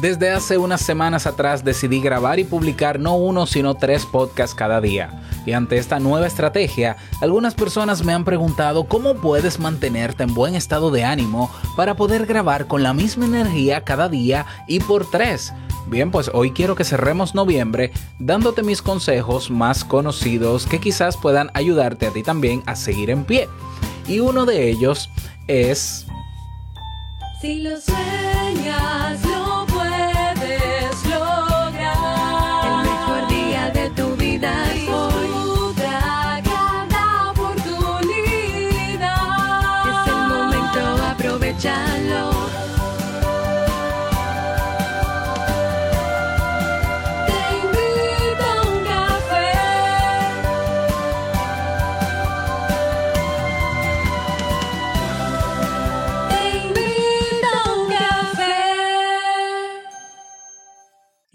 Desde hace unas semanas atrás decidí grabar y publicar no uno sino tres podcasts cada día. Y ante esta nueva estrategia, algunas personas me han preguntado cómo puedes mantenerte en buen estado de ánimo para poder grabar con la misma energía cada día y por tres. Bien, pues hoy quiero que cerremos noviembre dándote mis consejos más conocidos que quizás puedan ayudarte a ti también a seguir en pie. Y uno de ellos es... Si lo sueñas,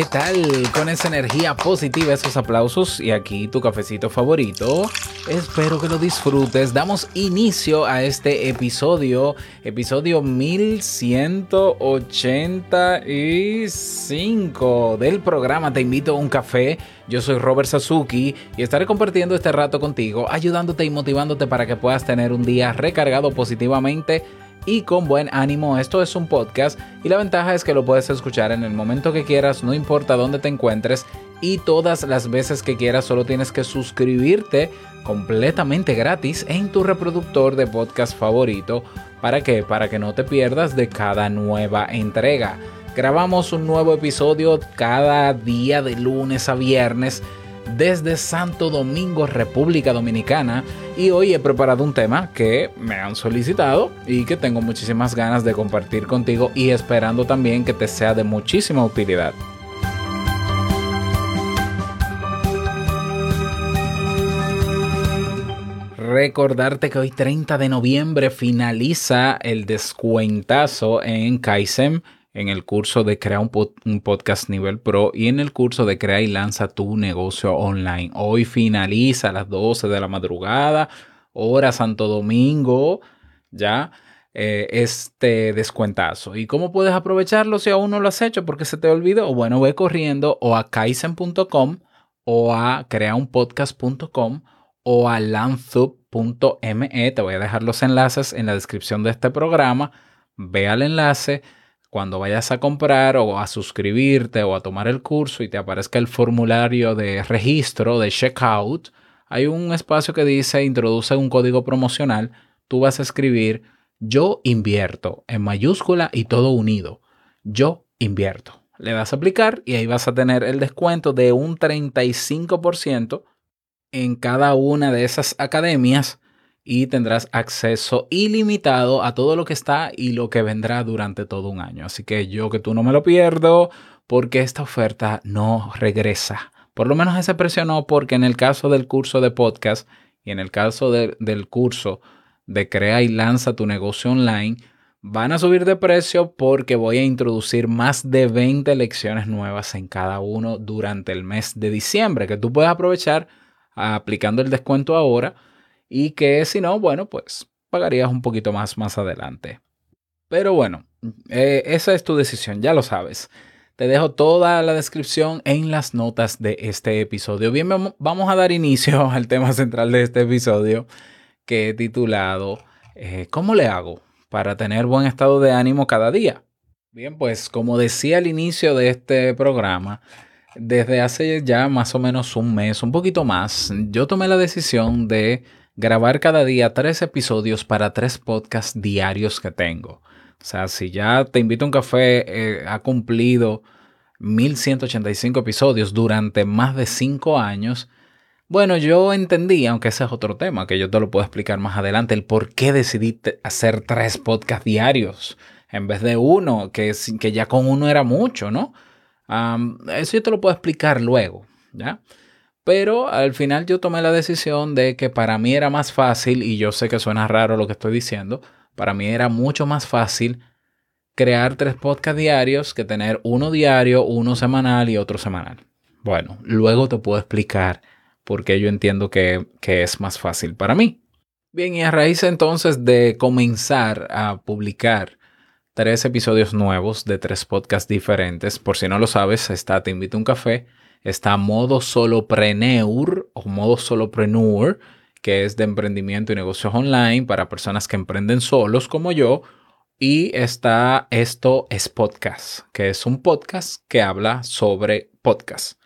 ¿Qué tal? Con esa energía positiva, esos aplausos y aquí tu cafecito favorito. Espero que lo disfrutes. Damos inicio a este episodio, episodio 1185 del programa Te invito a un café. Yo soy Robert Sasuki y estaré compartiendo este rato contigo, ayudándote y motivándote para que puedas tener un día recargado positivamente y con buen ánimo. Esto es un podcast y la ventaja es que lo puedes escuchar en el momento que quieras, no importa dónde te encuentres y todas las veces que quieras, solo tienes que suscribirte completamente gratis en tu reproductor de podcast favorito. ¿Para qué? Para que no te pierdas de cada nueva entrega. Grabamos un nuevo episodio cada día de lunes a viernes desde Santo Domingo, República Dominicana. Y hoy he preparado un tema que me han solicitado y que tengo muchísimas ganas de compartir contigo y esperando también que te sea de muchísima utilidad. Recordarte que hoy 30 de noviembre finaliza el descuentazo en Kaizen en el curso de Crea un, pod un, Podcast Nivel Pro y en el curso de Crea y Lanza tu negocio online. Hoy finaliza a las 12 de la madrugada, hora Santo Domingo, ya eh, este descuentazo. ¿Y cómo puedes aprovecharlo si aún no lo has hecho porque se te olvidó? Bueno, ve corriendo o a kaizen.com o a creaunpodcast.com o a lanzup.me. Te voy a dejar los enlaces en la descripción de este programa. Ve al enlace cuando vayas a comprar o a suscribirte o a tomar el curso y te aparezca el formulario de registro, de checkout, hay un espacio que dice introduce un código promocional. Tú vas a escribir yo invierto en mayúscula y todo unido. Yo invierto. Le das a aplicar y ahí vas a tener el descuento de un 35% en cada una de esas academias y tendrás acceso ilimitado a todo lo que está y lo que vendrá durante todo un año. Así que yo que tú no me lo pierdo porque esta oferta no regresa. Por lo menos ese precio no, porque en el caso del curso de podcast y en el caso de, del curso de Crea y Lanza tu negocio online, van a subir de precio porque voy a introducir más de 20 lecciones nuevas en cada uno durante el mes de diciembre, que tú puedes aprovechar aplicando el descuento ahora y que si no, bueno, pues pagarías un poquito más más adelante. Pero bueno, eh, esa es tu decisión, ya lo sabes. Te dejo toda la descripción en las notas de este episodio. Bien, vamos a dar inicio al tema central de este episodio que he titulado eh, ¿Cómo le hago para tener buen estado de ánimo cada día? Bien, pues como decía al inicio de este programa, desde hace ya más o menos un mes, un poquito más, yo tomé la decisión de grabar cada día tres episodios para tres podcasts diarios que tengo. O sea, si ya te invito a un café, eh, ha cumplido 1185 episodios durante más de cinco años. Bueno, yo entendí, aunque ese es otro tema que yo te lo puedo explicar más adelante, el por qué decidí hacer tres podcasts diarios en vez de uno, que, que ya con uno era mucho, ¿no? Eso yo te lo puedo explicar luego. ¿ya? Pero al final yo tomé la decisión de que para mí era más fácil, y yo sé que suena raro lo que estoy diciendo, para mí era mucho más fácil crear tres podcasts diarios que tener uno diario, uno semanal y otro semanal. Bueno, luego te puedo explicar por qué yo entiendo que, que es más fácil para mí. Bien, y a raíz entonces de comenzar a publicar tres episodios nuevos de tres podcasts diferentes, por si no lo sabes, está Te invito a un café, está Modo Solopreneur o Modo Solopreneur, que es de emprendimiento y negocios online para personas que emprenden solos como yo, y está Esto es Podcast, que es un podcast que habla sobre podcast.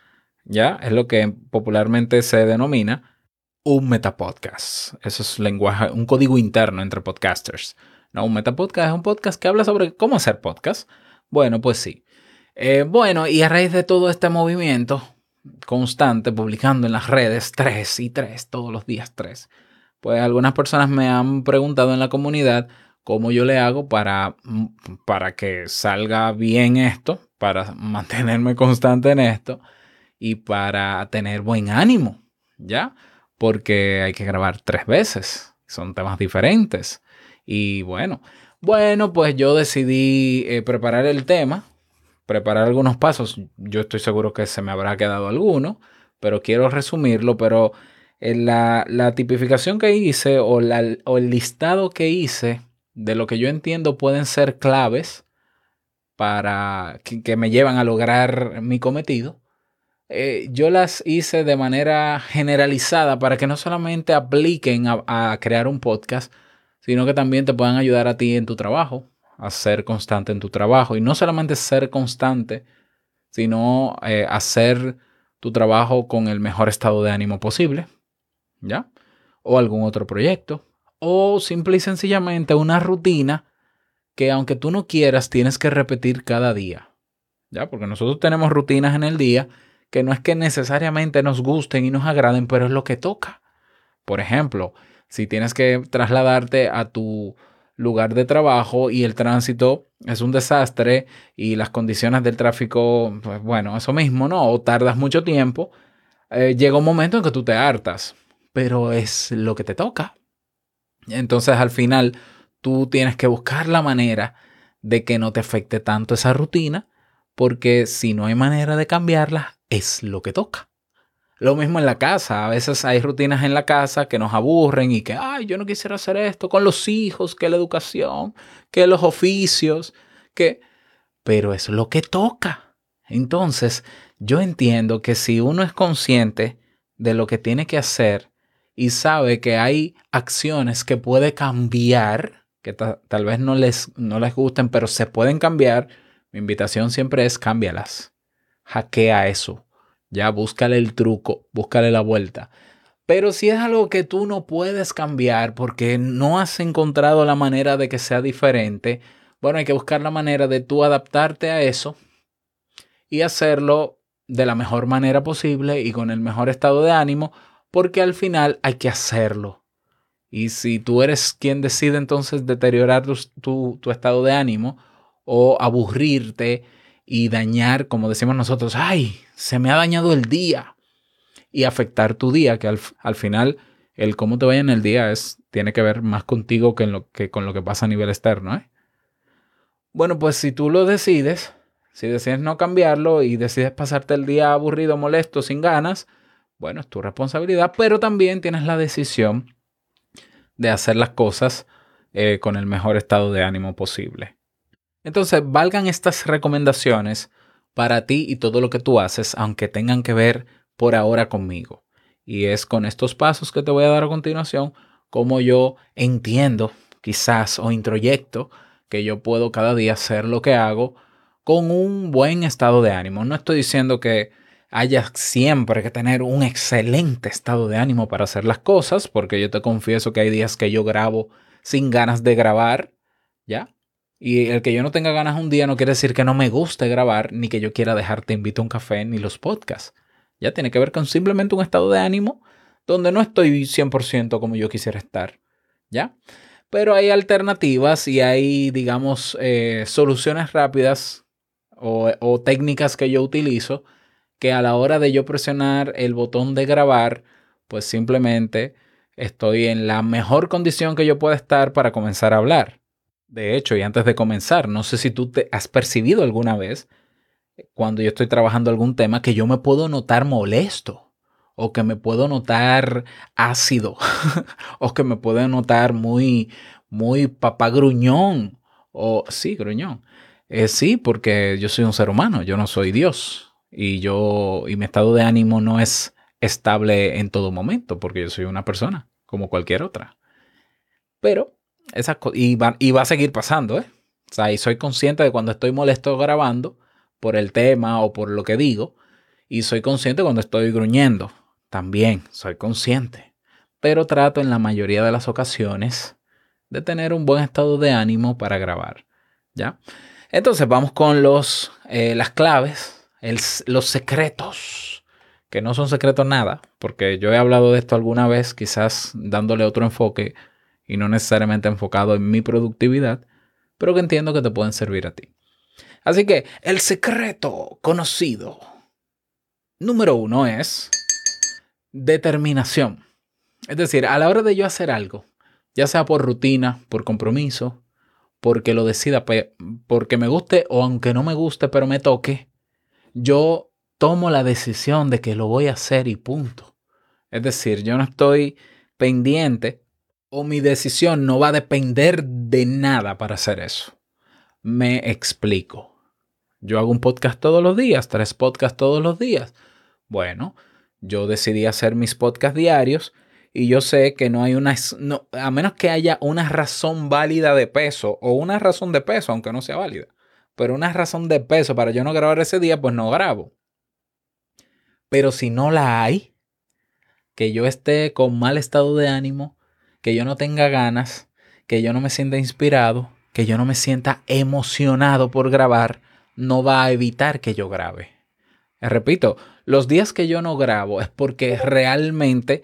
¿Ya? Es lo que popularmente se denomina un metapodcast. Eso es lenguaje, un código interno entre podcasters. No, un metapodcast es un podcast que habla sobre cómo hacer podcast. Bueno, pues sí. Eh, bueno, y a raíz de todo este movimiento constante, publicando en las redes tres y tres, todos los días tres, pues algunas personas me han preguntado en la comunidad cómo yo le hago para, para que salga bien esto, para mantenerme constante en esto y para tener buen ánimo, ¿ya? Porque hay que grabar tres veces, son temas diferentes. Y bueno, bueno, pues yo decidí eh, preparar el tema, preparar algunos pasos. Yo estoy seguro que se me habrá quedado alguno, pero quiero resumirlo. Pero en la, la tipificación que hice o, la- o el listado que hice de lo que yo entiendo pueden ser claves para que, que me llevan a lograr mi cometido. eh, yo las hice de manera generalizada para que no solamente apliquen a, a crear un podcast, sino que también te puedan ayudar a ti en tu trabajo, a ser constante en tu trabajo. Y no solamente ser constante, sino eh, hacer tu trabajo con el mejor estado de ánimo posible, ¿ya? O algún otro proyecto. O simple y sencillamente una rutina que aunque tú no quieras, tienes que repetir cada día, ¿ya? Porque nosotros tenemos rutinas en el día que no es que necesariamente nos gusten y nos agraden, pero es lo que toca. Por ejemplo, si tienes que trasladarte a tu lugar de trabajo y el tránsito es un desastre y las condiciones del tráfico, pues bueno, eso mismo, ¿no? O tardas mucho tiempo, eh, llega un momento en que tú te hartas, pero es lo que te toca. Entonces al final tú tienes que buscar la manera de que no te afecte tanto esa rutina, porque si no hay manera de cambiarla, es lo que toca. Lo mismo en la casa. A veces hay rutinas en la casa que nos aburren y que, ay, yo no quisiera hacer esto con los hijos, que la educación, que los oficios, que... Pero es lo que toca. Entonces, yo entiendo que si uno es consciente de lo que tiene que hacer y sabe que hay acciones que puede cambiar, que ta- tal vez no les, no les gusten, pero se pueden cambiar, mi invitación siempre es cámbialas. Hackea eso. Ya búscale el truco, búscale la vuelta. Pero si es algo que tú no puedes cambiar porque no has encontrado la manera de que sea diferente, bueno, hay que buscar la manera de tú adaptarte a eso y hacerlo de la mejor manera posible y con el mejor estado de ánimo, porque al final hay que hacerlo. Y si tú eres quien decide entonces deteriorar tu, tu- tu estado de ánimo o aburrirte y dañar, como decimos nosotros, ay, se me ha dañado el día y afectar tu día, que al, al final el cómo te vaya en el día es, tiene que ver más contigo que, en lo, que con lo que pasa a nivel externo. ¿eh? Bueno, pues si tú lo decides, si decides no cambiarlo y decides pasarte el día aburrido, molesto, sin ganas, bueno, es tu responsabilidad, pero también tienes la decisión de hacer las cosas eh, con el mejor estado de ánimo posible. Entonces, valgan estas recomendaciones para ti y todo lo que tú haces, aunque tengan que ver por ahora conmigo. Y es con estos pasos que te voy a dar a continuación, como yo entiendo, quizás, o introyecto, que yo puedo cada día hacer lo que hago con un buen estado de ánimo. No estoy diciendo que haya siempre que tener un excelente estado de ánimo para hacer las cosas, porque yo te confieso que hay días que yo grabo sin ganas de grabar, ¿ya? Y el que yo no tenga ganas un día no quiere decir que no me guste grabar, ni que yo quiera dejarte invito a un café, ni los podcasts. Ya tiene que ver con simplemente un estado de ánimo donde no estoy 100% como yo quisiera estar, ¿ya? Pero hay alternativas y hay, digamos, eh, soluciones rápidas o, o técnicas que yo utilizo que a la hora de yo presionar el botón de grabar, pues simplemente estoy en la mejor condición que yo pueda estar para comenzar a hablar. De hecho, y antes de comenzar, no sé si tú te has percibido alguna vez cuando yo estoy trabajando algún tema que yo me puedo notar molesto o que me puedo notar ácido o que me puedo notar muy muy papá gruñón o sí, gruñón. Eh, sí, porque yo soy un ser humano, yo no soy Dios y yo y mi estado de ánimo no es estable en todo momento porque yo soy una persona como cualquier otra. Pero esa y va, y va a seguir pasando, ¿eh? O sea, y soy consciente de cuando estoy molesto grabando por el tema o por lo que digo y soy consciente cuando estoy gruñendo. También soy consciente. Pero trato en la mayoría de las ocasiones de tener un buen estado de ánimo para grabar. ¿Ya? Entonces vamos con los, eh, las claves, los secretos, que no son secretos nada, porque yo he hablado de esto alguna vez, quizás dándole otro enfoque y no necesariamente enfocado en mi productividad, pero que entiendo que te pueden servir a ti. Así que el secreto conocido número uno es determinación. Es decir, a la hora de yo hacer algo, ya sea por rutina, por compromiso, porque lo decida, porque me guste o aunque no me guste, pero me toque, yo tomo la decisión de que lo voy a hacer y punto. Es decir, yo no estoy pendiente o mi decisión no va a depender de nada para hacer eso. Me explico. Yo hago un podcast todos los días, tres podcasts todos los días. Bueno, yo decidí hacer mis podcasts diarios y yo sé que no hay una, no, a menos que haya una razón válida de peso o una razón de peso, aunque no sea válida, pero una razón de peso para yo no grabar ese día, pues no grabo. Pero si no la hay, que yo esté con mal estado de ánimo, que yo no tenga ganas, que yo no me sienta inspirado, que yo no me sienta emocionado por grabar, no va a evitar que yo grabe. Repito, los días que yo no grabo es porque realmente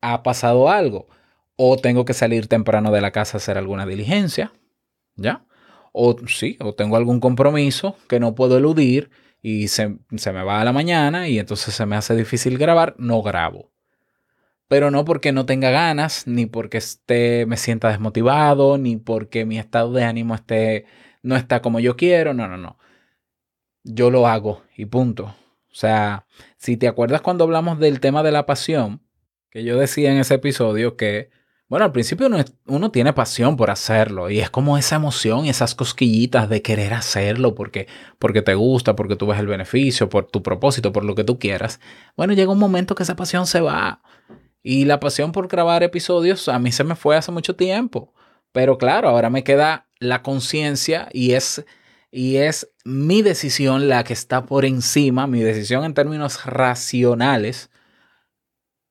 ha pasado algo. O tengo que salir temprano de la casa a hacer alguna diligencia, ¿ya? O sí, o tengo algún compromiso que no puedo eludir y se, se me va a la mañana y entonces se me hace difícil grabar, no grabo. Pero no porque no tenga ganas, ni porque esté, me sienta desmotivado, ni porque mi estado de ánimo esté, no está como yo quiero, no, no, no. Yo lo hago y punto. O sea, si te acuerdas cuando hablamos del tema de la pasión, que yo decía en ese episodio que, bueno, al principio uno, tiene pasión por hacerlo y es como esa emoción y esas cosquillitas de querer hacerlo porque, porque te gusta, porque tú ves el beneficio, por tu propósito, por lo que tú quieras. Bueno, llega un momento que esa pasión se va y la pasión por grabar episodios a mí se me fue hace mucho tiempo. Pero claro, ahora me queda la conciencia y es, y es mi decisión la que está por encima, mi decisión en términos racionales,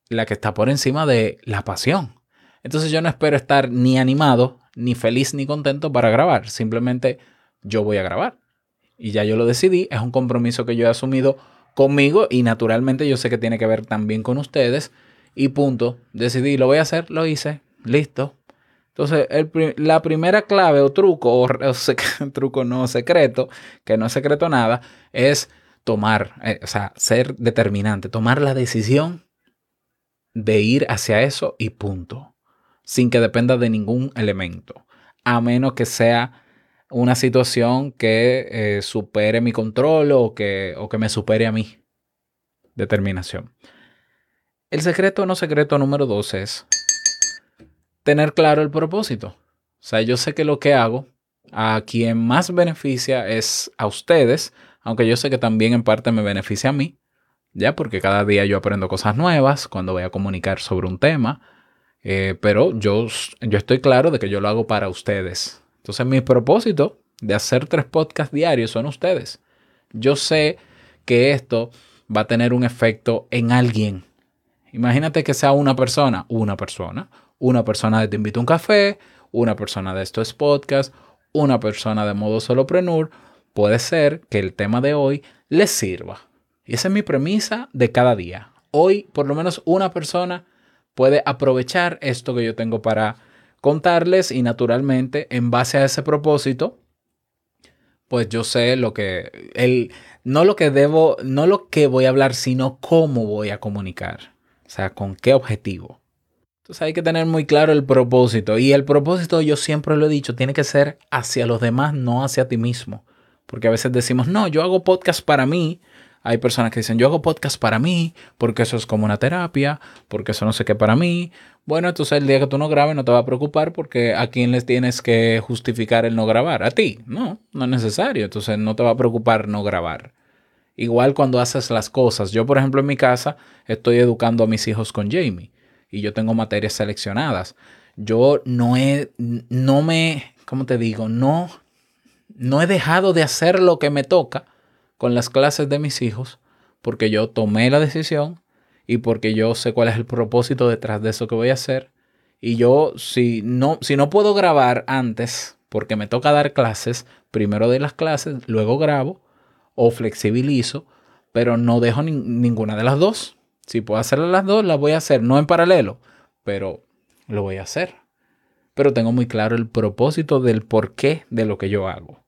la que está por encima de la pasión. Entonces yo no espero estar ni animado, ni feliz, ni contento para grabar. Simplemente yo voy a grabar. Y ya yo lo decidí, es un compromiso que yo he asumido conmigo y naturalmente yo sé que tiene que ver también con ustedes. Y punto, decidí, lo voy a hacer, lo hice, listo. Entonces, el la primera clave o truco, o, truco no secreto, que no es secreto nada, es tomar, eh, o sea, ser determinante, tomar la decisión de ir hacia eso y punto, sin que dependa de ningún elemento, a menos que sea una situación que eh, supere mi control o que, o que me supere a mí. Determinación. El secreto no secreto número dos es tener claro el propósito. O sea, yo sé que lo que hago a quien más beneficia es a ustedes, aunque yo sé que también en parte me beneficia a mí, ya porque cada día yo aprendo cosas nuevas cuando voy a comunicar sobre un tema, eh, pero yo, yo estoy claro de que yo lo hago para ustedes. Entonces mi propósito de hacer tres podcasts diarios son ustedes. Yo sé que esto va a tener un efecto en alguien. Imagínate que sea una persona, una persona, una persona de Te invito a un café, una persona de esto es podcast, una persona de modo soloprenur. Puede ser que el tema de hoy les sirva. Y esa es mi premisa de cada día. Hoy, por lo menos una persona puede aprovechar esto que yo tengo para contarles y naturalmente, en base a ese propósito, pues yo sé lo que, el, no lo que debo, no lo que voy a hablar, sino cómo voy a comunicar. O sea, con qué objetivo. Entonces hay que tener muy claro el propósito. Y el propósito, yo siempre lo he dicho, tiene que ser hacia los demás, no hacia ti mismo. Porque a veces decimos, no, yo hago podcast para mí. Hay personas que dicen, yo hago podcast para mí, porque eso es como una terapia, porque eso no sé qué para mí. Bueno, entonces el día que tú no grabes no te va a preocupar porque a quién les tienes que justificar el no grabar. A ti. No, no es necesario. Entonces no te va a preocupar no grabar. Igual cuando haces las cosas. Yo, por ejemplo, en mi casa estoy educando a mis hijos con Jamie y yo tengo materias seleccionadas. Yo no he, no me, ¿cómo te digo? No, no he dejado de hacer lo que me toca con las clases de mis hijos porque yo tomé la decisión y porque yo sé cuál es el propósito detrás de eso que voy a hacer. Y yo, si no, si no puedo grabar antes, porque me toca dar clases, primero de las clases, luego grabo o flexibilizo, pero no dejo ni- ninguna de las dos. Si puedo hacer las dos, las voy a hacer, no en paralelo, pero lo voy a hacer. Pero tengo muy claro el propósito del porqué de lo que yo hago.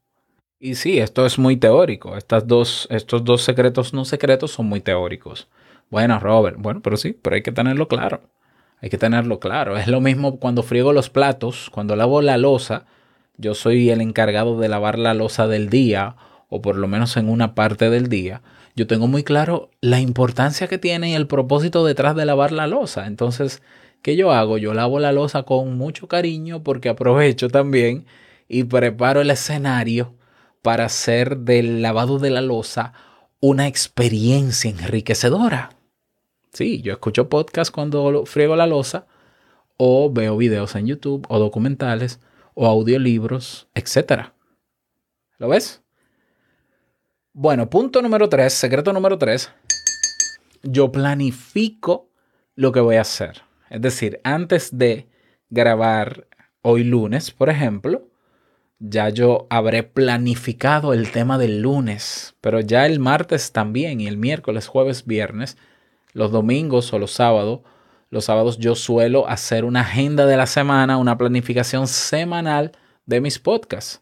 Y sí, esto es muy teórico. Estas dos, estos dos secretos no secretos son muy teóricos. Bueno, Robert, bueno, pero sí, pero hay que tenerlo claro. Hay que tenerlo claro. Es lo mismo cuando friego los platos, cuando lavo la losa, yo soy el encargado de lavar la losa del día, o por lo menos en una parte del día. Yo tengo muy claro la importancia que tiene y el propósito detrás de lavar la losa. Entonces, ¿qué yo hago? Yo lavo la losa con mucho cariño porque aprovecho también y preparo el escenario para hacer del lavado de la losa una experiencia enriquecedora. Sí, yo escucho podcast cuando friego la losa o veo videos en YouTube o documentales o audiolibros, etc. ¿Lo ves? Bueno, punto número tres, secreto número tres. Yo planifico lo que voy a hacer. Es decir, antes de grabar hoy lunes, por ejemplo, ya yo habré planificado el tema del lunes, pero ya el martes también y el miércoles, jueves, viernes, los domingos o los sábados, los sábados yo suelo hacer una agenda de la semana, una planificación semanal de mis podcasts.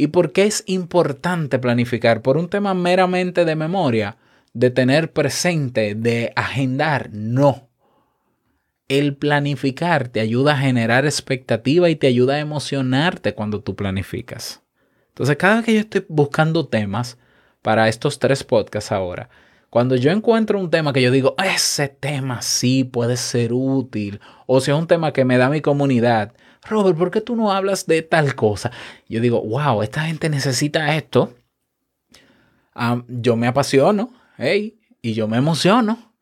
¿Y por qué es importante planificar? Por un tema meramente de memoria, de tener presente, de agendar, no. El planificar te ayuda a generar expectativa y te ayuda a emocionarte cuando tú planificas. Entonces, cada vez que yo estoy buscando temas para estos tres podcasts ahora, cuando yo encuentro un tema que yo digo, ese tema sí puede ser útil, o sea, un tema que me da mi comunidad, Robert, ¿por qué tú no hablas de tal cosa? Yo digo, wow, esta gente necesita esto. Yo me apasiono, hey, y yo me emociono.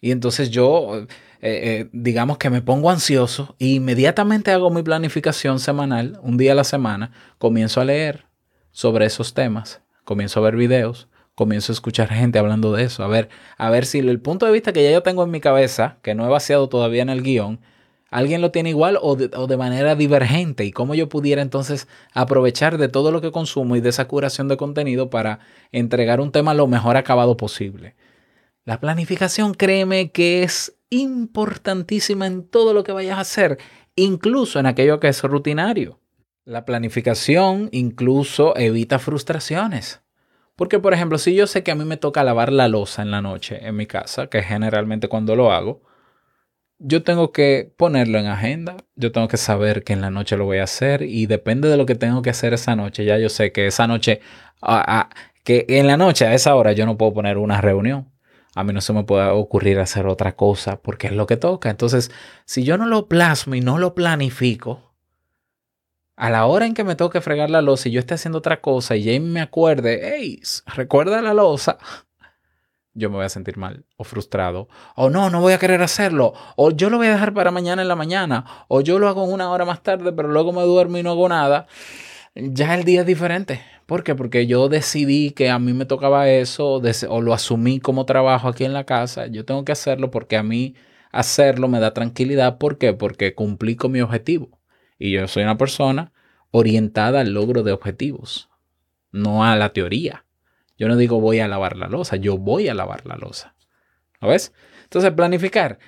Y entonces yo, eh, eh, digamos que me pongo ansioso e inmediatamente hago mi planificación semanal, un día a la semana, comienzo a leer sobre esos temas, comienzo a ver videos, comienzo a escuchar gente hablando de eso, a ver, a ver si el punto de vista que ya yo tengo en mi cabeza, que no he vaciado todavía en el guion, alguien lo tiene igual o de, o de manera divergente y cómo yo pudiera entonces aprovechar de todo lo que consumo y de esa curación de contenido para entregar un tema lo mejor acabado posible. La planificación, créeme que es importantísima en todo lo que vayas a hacer, incluso en aquello que es rutinario. La planificación incluso evita frustraciones. Porque, por ejemplo, si yo sé que a mí me toca lavar la losa en la noche en mi casa, que es generalmente cuando lo hago, yo tengo que ponerlo en agenda, yo tengo que saber que en la noche lo voy a hacer y depende de lo que tengo que hacer esa noche, ya yo sé que esa noche, ah, ah, que en la noche a esa hora yo no puedo poner una reunión. A mí no se me puede ocurrir hacer otra cosa porque es lo que toca. Entonces, si yo no lo plasmo y no lo planifico, a la hora en que me toque fregar la losa y yo esté haciendo otra cosa y Jamie me acuerde, hey, recuerda la losa, yo me voy a sentir mal o frustrado. O no, no voy a querer hacerlo. O yo lo voy a dejar para mañana en la mañana. O yo lo hago una hora más tarde, pero luego me duermo y no hago nada. Ya el día es diferente. ¿Por qué? Porque yo decidí que a mí me tocaba eso o lo asumí como trabajo aquí en la casa. Yo tengo que hacerlo porque a mí hacerlo me da tranquilidad. ¿Por qué? Porque cumplí con mi objetivo. Y yo soy una persona orientada al logro de objetivos, no a la teoría. Yo no digo voy a lavar la losa, yo voy a lavar la losa. ¿Lo ves? Entonces, planificar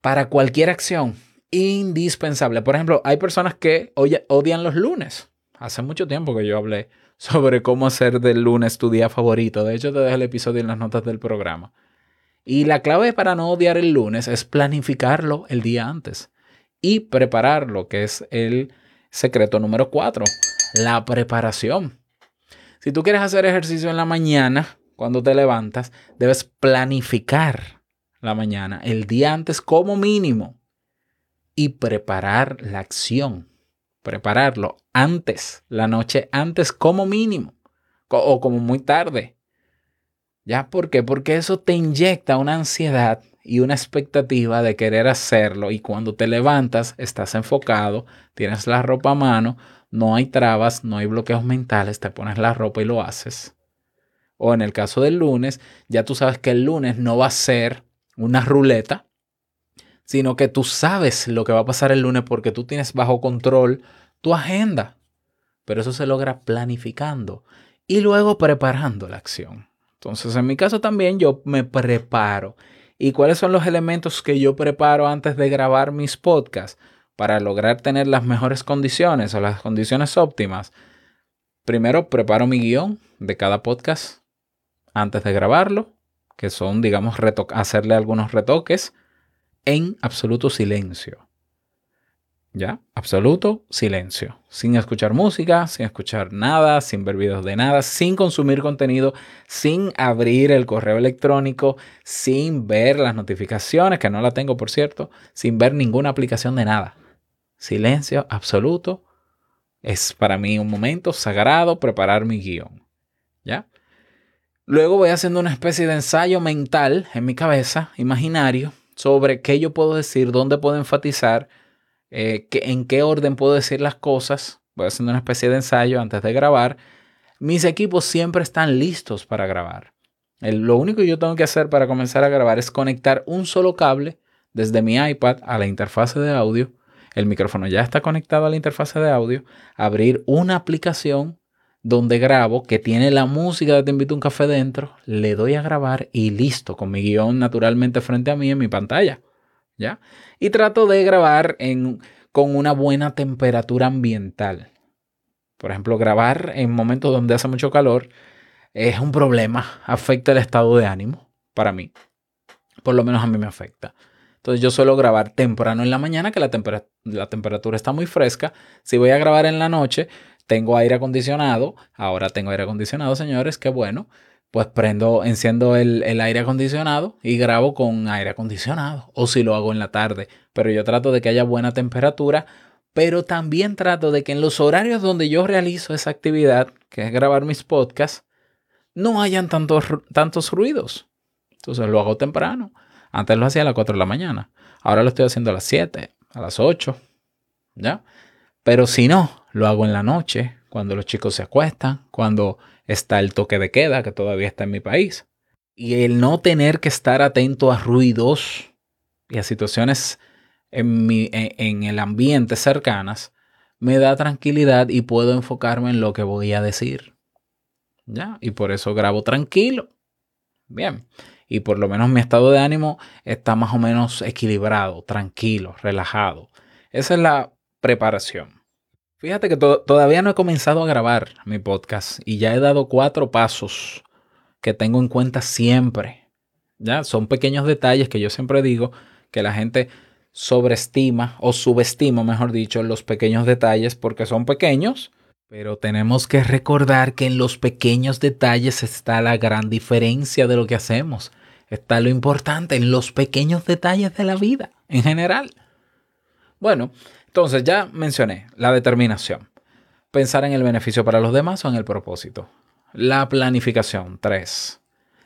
para cualquier acción indispensable. Por ejemplo, hay personas que odian los lunes. Hace mucho tiempo que yo hablé sobre cómo hacer del lunes tu día favorito. De hecho, te dejo el episodio en las notas del programa. Y la clave para no odiar el lunes es planificarlo el día antes y prepararlo, que es el secreto número cuatro, la preparación. Si tú quieres hacer ejercicio en la mañana, cuando te levantas, debes planificar la mañana el día antes como mínimo y preparar la acción. Prepararlo antes, la noche antes como mínimo o como muy tarde. ¿Ya? ¿Por qué? Porque eso te inyecta una ansiedad y una expectativa de querer hacerlo y cuando te levantas estás enfocado, tienes la ropa a mano, no hay trabas, no hay bloqueos mentales, te pones la ropa y lo haces. O en el caso del lunes, ya tú sabes que el lunes no va a ser una ruleta, sino que tú sabes lo que va a pasar el lunes porque tú tienes bajo control tu agenda. Pero eso se logra planificando y luego preparando la acción. Entonces, en mi caso también yo me preparo. ¿Y cuáles son los elementos que yo preparo antes de grabar mis podcasts para lograr tener las mejores condiciones o las condiciones óptimas? Primero, preparo mi guion de cada podcast antes de grabarlo, que son, digamos, hacerle algunos retoques en absoluto silencio. ¿Ya? Absoluto silencio. Sin escuchar música, sin escuchar nada, sin ver videos de nada, sin consumir contenido, sin abrir el correo electrónico, sin ver las notificaciones, que no la tengo por cierto, sin ver ninguna aplicación de nada. Silencio absoluto. Es para mí un momento sagrado preparar mi guion. ¿Ya? Luego voy haciendo una especie de ensayo mental en mi cabeza, imaginario, sobre qué yo puedo decir, dónde puedo enfatizar, eh, en qué orden puedo decir las cosas. Voy haciendo una especie de ensayo antes de grabar. Mis equipos siempre están listos para grabar. Lo único que yo tengo que hacer para comenzar a grabar es conectar un solo cable desde mi iPad a la interfase de audio. El micrófono ya está conectado a la interfase de audio. Abrir una aplicación donde grabo que tiene la música de Te invito a un café dentro. Le doy a grabar y listo, con mi guion naturalmente frente a mí en mi pantalla. Y trato de grabar con una buena temperatura ambiental. Por ejemplo, grabar en momentos donde hace mucho calor es un problema, afecta el estado de ánimo para mí. Por lo menos a mí me afecta. Entonces yo suelo grabar temprano en la mañana, que la, la temperatura está muy fresca. Si voy a grabar en la noche, tengo aire acondicionado. Ahora tengo aire acondicionado, señores, qué bueno. Pues prendo, enciendo el, el aire acondicionado y grabo con aire acondicionado. O si lo hago en la tarde. Pero yo trato de que haya buena temperatura. Pero también trato de que en los horarios donde yo realizo esa actividad, que es grabar mis podcasts, no hayan tantos, tantos ruidos. Entonces lo hago temprano. Antes lo hacía a las 4 de la mañana. Ahora lo estoy haciendo a las 7, a las 8. ¿Ya? Pero si no, lo hago en la noche, cuando los chicos se acuestan, cuando está el toque de queda, que todavía está en mi país. Y el no tener que estar atento a ruidos y a situaciones en, mi, en, en el ambiente cercanas, me da tranquilidad y puedo enfocarme en lo que voy a decir. ¿Ya? Y por eso grabo tranquilo. Bien. Y por lo menos mi estado de ánimo está más o menos equilibrado, tranquilo, relajado. Esa es la preparación. Fíjate que to- todavía no he comenzado a grabar mi podcast y ya he dado cuatro pasos que tengo en cuenta siempre. Ya son pequeños detalles que yo siempre digo que la gente sobreestima o subestima, mejor dicho, los pequeños detalles porque son pequeños, pero tenemos que recordar que en los pequeños detalles está la gran diferencia de lo que hacemos. Está lo importante en los pequeños detalles de la vida en general. Bueno, entonces ya mencioné la determinación. Pensar en el beneficio para los demás o en el propósito. La planificación, 3.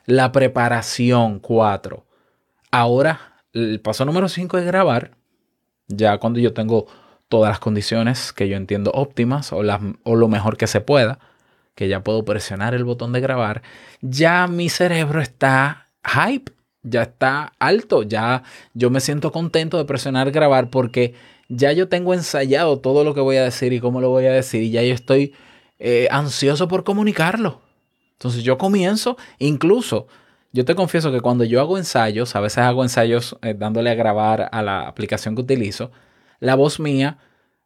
La preparación, 4. Ahora, el paso número 5 es grabar. Ya cuando yo tengo todas las condiciones que yo entiendo óptimas o, o lo mejor que se pueda, que ya puedo presionar el botón de grabar, ya mi cerebro está hype, ya está alto, ya yo me siento contento de presionar grabar porque ya yo tengo ensayado todo lo que voy a decir y cómo lo voy a decir y ya yo estoy eh, ansioso por comunicarlo. Entonces yo comienzo, incluso yo te confieso que cuando yo hago ensayos, a veces hago ensayos eh, dándole a grabar a la aplicación que utilizo, la voz mía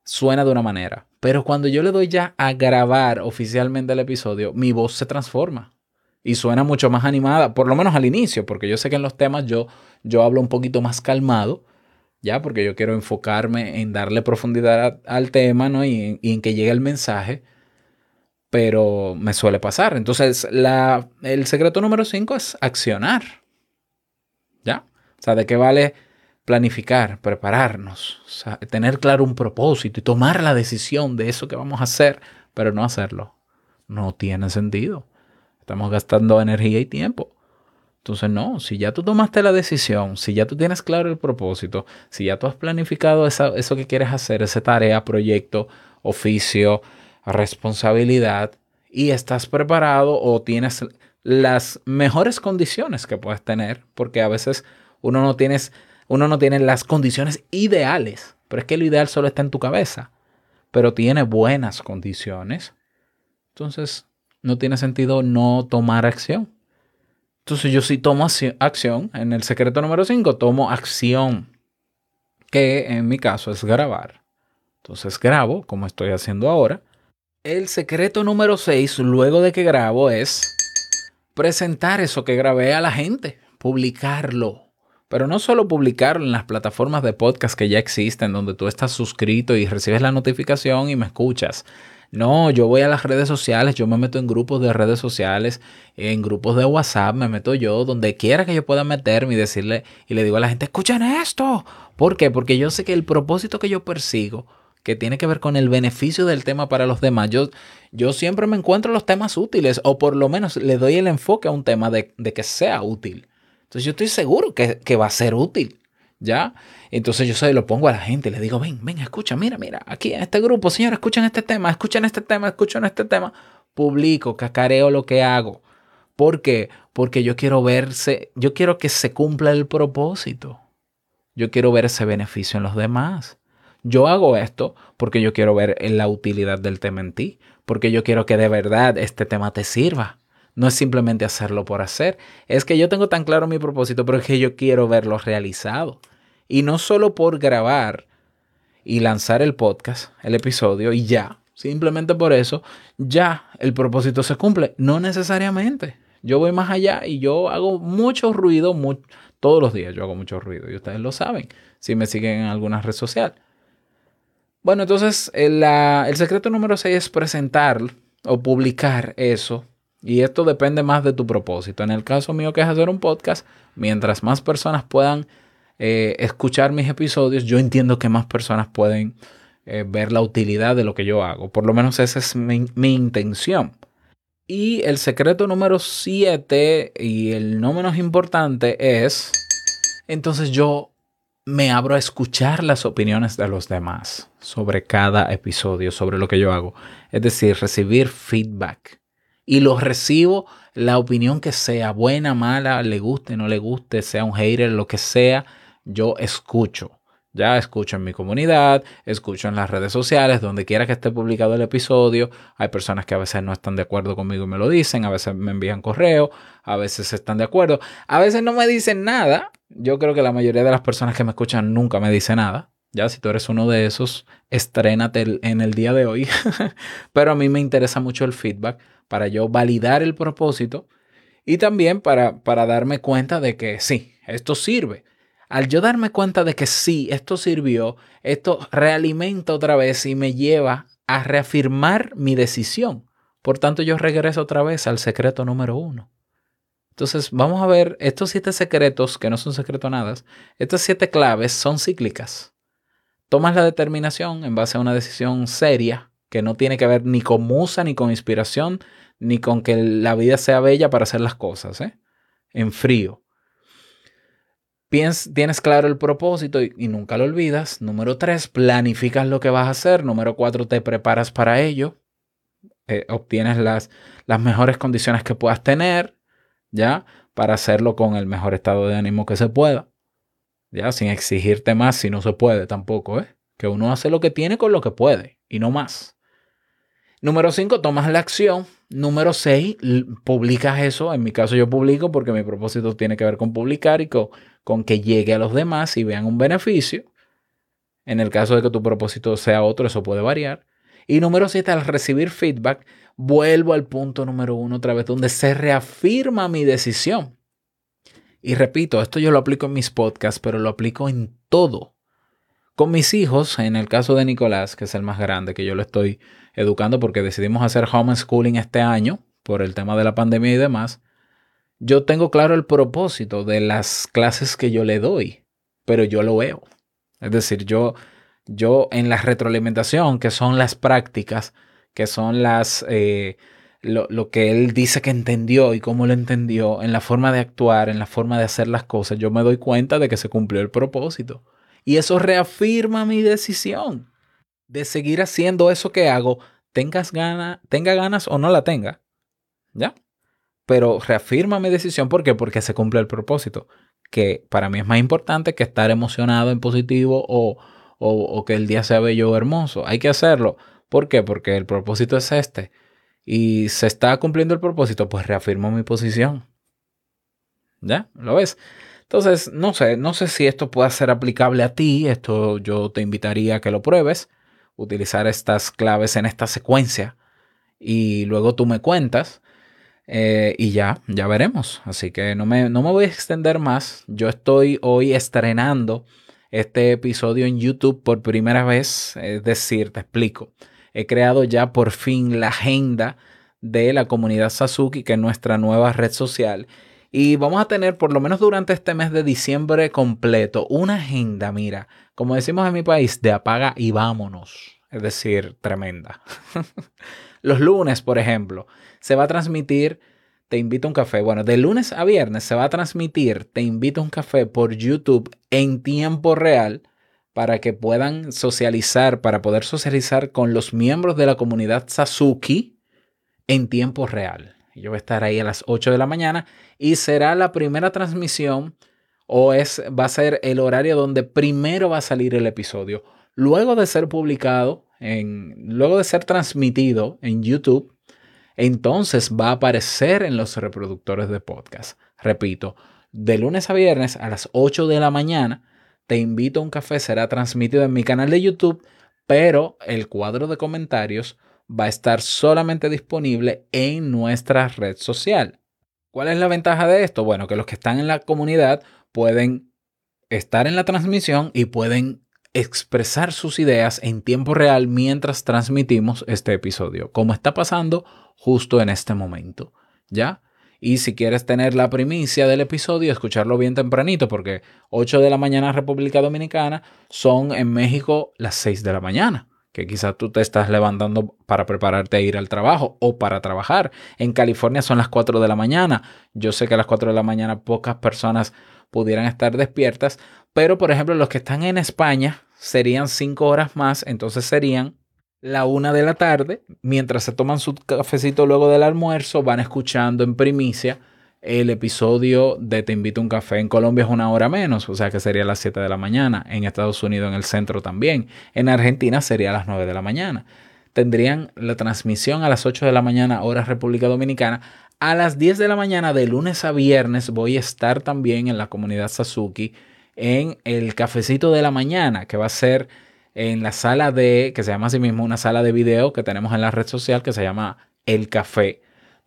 suena de una manera. Pero cuando yo le doy ya a grabar oficialmente el episodio, mi voz se transforma y suena mucho más animada, por lo menos al inicio, porque yo sé que en los temas yo, yo hablo un poquito más calmado, ya, porque yo quiero enfocarme en darle profundidad al tema, ¿no? Y en, que llegue el mensaje, pero me suele pasar. Entonces, el secreto número 5 es accionar, ¿ya? O sea, ¿de qué vale planificar, prepararnos, tener claro un propósito y tomar la decisión de eso que vamos a hacer, pero no hacerlo? No tiene sentido. Estamos gastando energía y tiempo. Entonces, no, si ya tú tomaste la decisión, si ya tú tienes claro el propósito, si ya tú has planificado eso que quieres hacer, esa tarea, proyecto, oficio, responsabilidad, y estás preparado o tienes las mejores condiciones que puedes tener, porque a veces uno no, tienes, uno no tiene las condiciones ideales, pero es que lo ideal solo está en tu cabeza, pero tiene buenas condiciones. Entonces, no tiene sentido no tomar acción. Entonces yo sí tomo acci- acción. En el secreto número 5 tomo acción. Que en mi caso es grabar. Entonces grabo, como estoy haciendo ahora. El secreto número 6, luego de que grabo, es presentar eso que grabé a la gente. Publicarlo. Pero no solo publicarlo en las plataformas de podcast que ya existen, donde tú estás suscrito y recibes la notificación y me escuchas. No, yo voy a las redes sociales, yo me meto en grupos de redes sociales, en grupos de WhatsApp, me meto yo, donde quiera que yo pueda meterme y decirle, y le digo a la gente, escuchen esto. ¿Por qué? Porque yo sé que el propósito que yo persigo, que tiene que ver con el beneficio del tema para los demás, yo, yo siempre me encuentro los temas útiles, o por lo menos le doy el enfoque a un tema de, de que sea útil. Entonces yo estoy seguro que, que va a ser útil. ¿Ya? Entonces yo se lo pongo a la gente y le digo, ven, ven, escucha, mira, mira, aquí en este grupo, señores, escuchen este tema, escuchen este tema, escuchen este tema. Publico, cacareo lo que hago. ¿Por qué? Porque yo quiero verse, yo quiero que se cumpla el propósito. Yo quiero ver ese beneficio en los demás. Yo hago esto porque yo quiero ver la utilidad del tema en ti, porque yo quiero que de verdad este tema te sirva. No es simplemente hacerlo por hacer. Es que yo tengo tan claro mi propósito, pero es que yo quiero verlo realizado. Y no solo por grabar y lanzar el podcast, el episodio, y ya. Simplemente por eso, ya el propósito se cumple. No necesariamente. Yo voy más allá y yo hago mucho ruido todos los días. Yo hago mucho ruido y ustedes lo saben si me siguen en alguna red social. Bueno, entonces el, la- el secreto número 6 es presentar o publicar eso. Y esto depende más de tu propósito. En el caso mío que es hacer un podcast, mientras más personas puedan eh, escuchar mis episodios, yo entiendo que más personas pueden eh, ver la utilidad de lo que yo hago. Por lo menos esa es mi, mi intención. Y el secreto número 7 y el no menos importante es, entonces yo me abro a escuchar las opiniones de los demás sobre cada episodio, sobre lo que yo hago. Es decir, recibir feedback. Y lo recibo la opinión que sea, buena, mala, le guste, no le guste, sea un hater, lo que sea, yo escucho. Ya escucho en mi comunidad, escucho en las redes sociales, donde quiera que esté publicado el episodio. Hay personas que a veces no están de acuerdo conmigo y me lo dicen, a veces me envían correo, a veces están de acuerdo, a veces no me dicen nada. Yo creo que la mayoría de las personas que me escuchan nunca me dicen nada. Ya, si tú eres uno de esos, estrénate en el día de hoy. Pero a mí me interesa mucho el feedback para yo validar el propósito y también para, para darme cuenta de que sí, esto sirve. Al yo darme cuenta de que sí, esto sirvió, esto realimenta otra vez y me lleva a reafirmar mi decisión. Por tanto, yo regreso otra vez al secreto número uno. Entonces, vamos a ver estos siete secretos, que no son secretos nada, estas siete claves son cíclicas. Tomas la determinación en base a una decisión seria que no tiene que ver ni con musa, ni con inspiración, ni con que la vida sea bella para hacer las cosas, ¿eh? En frío. Piens- tienes claro el propósito y, nunca lo olvidas. Número tres, planificas lo que vas a hacer. Número cuatro, te preparas para ello. Eh, obtienes las, las mejores condiciones que puedas tener, ¿ya? Para hacerlo con el mejor estado de ánimo que se pueda. ¿Ya? Sin exigirte más si no se puede tampoco, ¿eh? Que uno hace lo que tiene con lo que puede y no más. Número 5, tomas la acción. Número 6, publicas eso. En mi caso yo publico porque mi propósito tiene que ver con publicar y con, con que llegue a los demás y vean un beneficio. En el caso de que tu propósito sea otro, eso puede variar. Y número siete, al recibir feedback, vuelvo al punto número uno otra vez, donde se reafirma mi decisión. Y repito, esto yo lo aplico en mis podcasts, pero lo aplico en todo. Con mis hijos, en el caso de Nicolás, que es el más grande, que yo lo estoy educando porque decidimos hacer homeschooling este año por el tema de la pandemia y demás, yo tengo claro el propósito de las clases que yo le doy, pero yo lo veo. Es decir, yo, yo en la retroalimentación, que son las prácticas, que son las, eh, lo, lo que él dice que entendió y cómo lo entendió, en la forma de actuar, en la forma de hacer las cosas, yo me doy cuenta de que se cumplió el propósito. Y eso reafirma mi decisión de seguir haciendo eso que hago, tengas gana, tenga ganas o no la tenga. ¿Ya? Pero reafirma mi decisión. ¿Por qué? Porque se cumple el propósito. Que para mí es más importante que estar emocionado en positivo o, o, o que el día sea bello o hermoso. Hay que hacerlo. ¿Por qué? Porque el propósito es este. Y se está cumpliendo el propósito, pues reafirmo mi posición. ¿Ya? ¿Lo ves? Entonces, no sé, no sé si esto pueda ser aplicable a ti. Esto yo te invitaría a que lo pruebes. Utilizar estas claves en esta secuencia. Y luego tú me cuentas. eh, y ya, ya veremos. Así que no me, no me voy a extender más. Yo estoy hoy estrenando este episodio en YouTube por primera vez. Es decir, te explico. He creado ya por fin la agenda de la comunidad Sasuki, que es nuestra nueva red social. Y vamos a tener, por lo menos durante este mes de diciembre completo, una agenda, mira, como decimos en mi país, de apaga y vámonos. Es decir, tremenda. Los lunes, por ejemplo, se va a transmitir Te invito a un café. Bueno, de lunes a viernes se va a transmitir Te invito a un café por YouTube en tiempo real para que puedan socializar, para poder socializar con los miembros de la comunidad Sasuki en tiempo real. Yo voy a estar ahí a las 8 de la mañana y será la primera transmisión o es, va a ser el horario donde primero va a salir el episodio. Luego de ser publicado, en, luego de ser transmitido en YouTube, entonces va a aparecer en los reproductores de podcast. Repito, de lunes a viernes a las 8 de la mañana, te invito a un café, será transmitido en mi canal de YouTube, pero el cuadro de comentarios va a estar solamente disponible en nuestra red social. ¿Cuál es la ventaja de esto? Bueno, que los que están en la comunidad pueden estar en la transmisión y pueden expresar sus ideas en tiempo real mientras transmitimos este episodio, como está pasando justo en este momento, ¿ya? Y si quieres tener la primicia del episodio, escucharlo bien tempranito, porque 8 de la mañana República Dominicana son en México las 6 de la mañana, que quizás tú te estás levantando para prepararte a ir al trabajo o para trabajar. En California son las 4 de la mañana. Yo sé que a las 4 de la mañana pocas personas pudieran estar despiertas, pero por ejemplo los que están en España serían 5 horas más, entonces serían la una de la tarde, mientras se toman su cafecito luego del almuerzo, van escuchando en primicia el episodio de Te invito a un café. En Colombia es una hora menos, o sea que sería a las 7 de la mañana. En Estados Unidos, en el centro también. En Argentina sería a las 9 de la mañana. Tendrían la transmisión a las 8 de la mañana, hora República Dominicana. A las 10 de la mañana, de lunes a viernes, voy a estar también en la comunidad Sasuki en el cafecito de la mañana, que va a ser en la sala de, que se llama así mismo, una sala de video que tenemos en la red social que se llama El Café,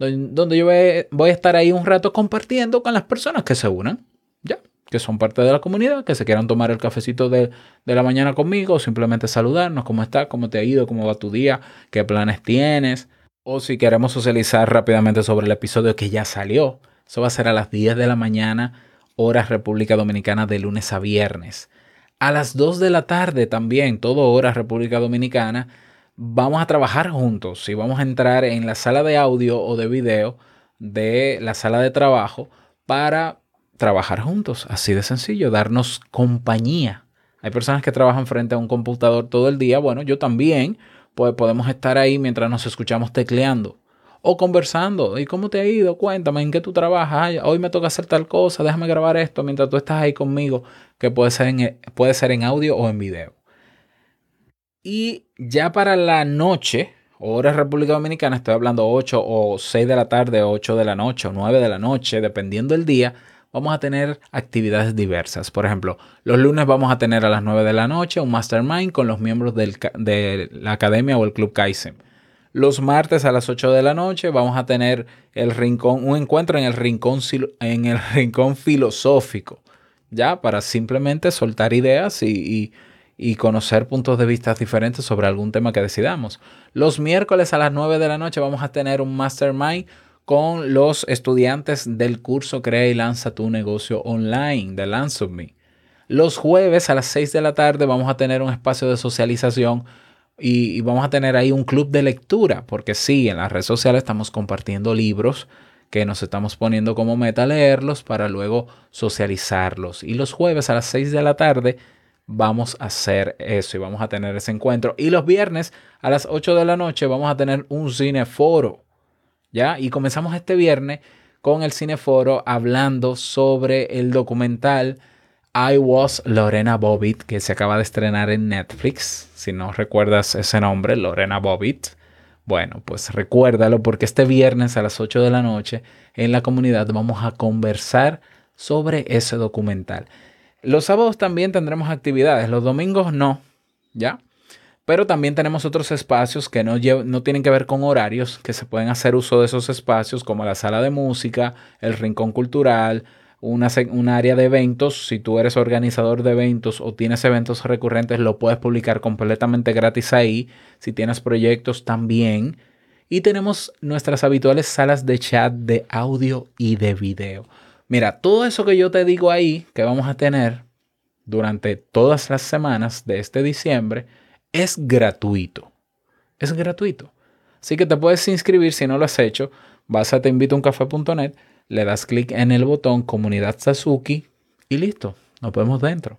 donde yo voy a estar ahí un rato compartiendo con las personas que se unan, ya, que son parte de la comunidad, que se quieran tomar el cafecito de, de la mañana conmigo, o simplemente saludarnos, cómo estás, cómo te ha ido, cómo va tu día, qué planes tienes, o si queremos socializar rápidamente sobre el episodio que ya salió. Eso va a ser a las 10 de la mañana, hora República Dominicana, de lunes a viernes. A las 2 de la tarde también, todo hora República Dominicana, vamos a trabajar juntos y vamos a entrar en la sala de audio o de video de la sala de trabajo para trabajar juntos, así de sencillo, darnos compañía. Hay personas que trabajan frente a un computador todo el día, bueno, yo también, pues podemos estar ahí mientras nos escuchamos tecleando o conversando. ¿Y cómo te ha ido? Cuéntame, ¿en qué tú trabajas? Hoy me toca hacer tal cosa, déjame grabar esto mientras tú estás ahí conmigo, que puede ser en, puede ser en audio o en video. Y ya para la noche, hora República Dominicana, estoy hablando 8 o 6 de la tarde, 8 de la noche o 9 de la noche, dependiendo del día, vamos a tener actividades diversas. Por ejemplo, los lunes vamos a tener a las 9 de la noche un mastermind con los miembros de la academia o el club Kaizen. Los martes a las 8 de la noche vamos a tener el rincón, un encuentro en el rincón, en el rincón filosófico, ya para simplemente soltar ideas y- y conocer puntos de vista diferentes sobre algún tema que decidamos. Los miércoles a las 9 de la noche vamos a tener un mastermind con los estudiantes del curso Crea y lanza tu negocio online de Lance. Los jueves a las 6 de la tarde vamos a tener un espacio de socialización y, y vamos a tener ahí un club de lectura, porque sí, en las redes sociales estamos compartiendo libros que nos estamos poniendo como meta leerlos para luego socializarlos. Y los jueves a las 6 de la tarde vamos a hacer eso y vamos a tener ese encuentro. Y los viernes a las 8 de la noche vamos a tener un cineforo. ¿Ya? Y comenzamos este viernes con el cineforo hablando sobre el documental I Was Lorena Bobbitt, que se acaba de estrenar en Netflix. Si no recuerdas ese nombre, Lorena Bobbitt. Bueno, pues recuérdalo porque este viernes a las 8 de la noche en la comunidad vamos a conversar sobre ese documental. Los sábados también tendremos actividades, los domingos no, ¿ya? Pero también tenemos otros espacios que no, tienen que ver con horarios, que se pueden hacer uso de esos espacios, como la sala de música, el rincón cultural, una, un área de eventos. Si tú eres organizador de eventos o tienes eventos recurrentes, lo puedes publicar completamente gratis ahí. Si tienes proyectos también. Y tenemos nuestras habituales salas de chat de audio y de video. Mira, todo eso que yo te digo ahí, que vamos a tener durante todas las semanas de este diciembre, es gratuito. Es gratuito. Así que te puedes inscribir si no lo has hecho. Vas a teinvitouncafe.net, le das clic en el botón Comunidad Sasuki y listo, nos vemos dentro.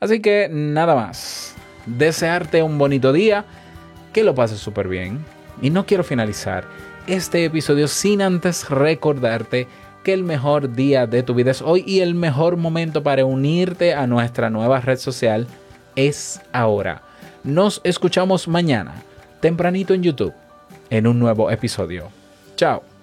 Así que nada más. Desearte un bonito día, que lo pases súper bien. Y no quiero finalizar este episodio sin antes recordarte que el mejor día de tu vida es hoy y el mejor momento para unirte a nuestra nueva red social es ahora. Nos escuchamos mañana, tempranito en YouTube, en un nuevo episodio. Chao.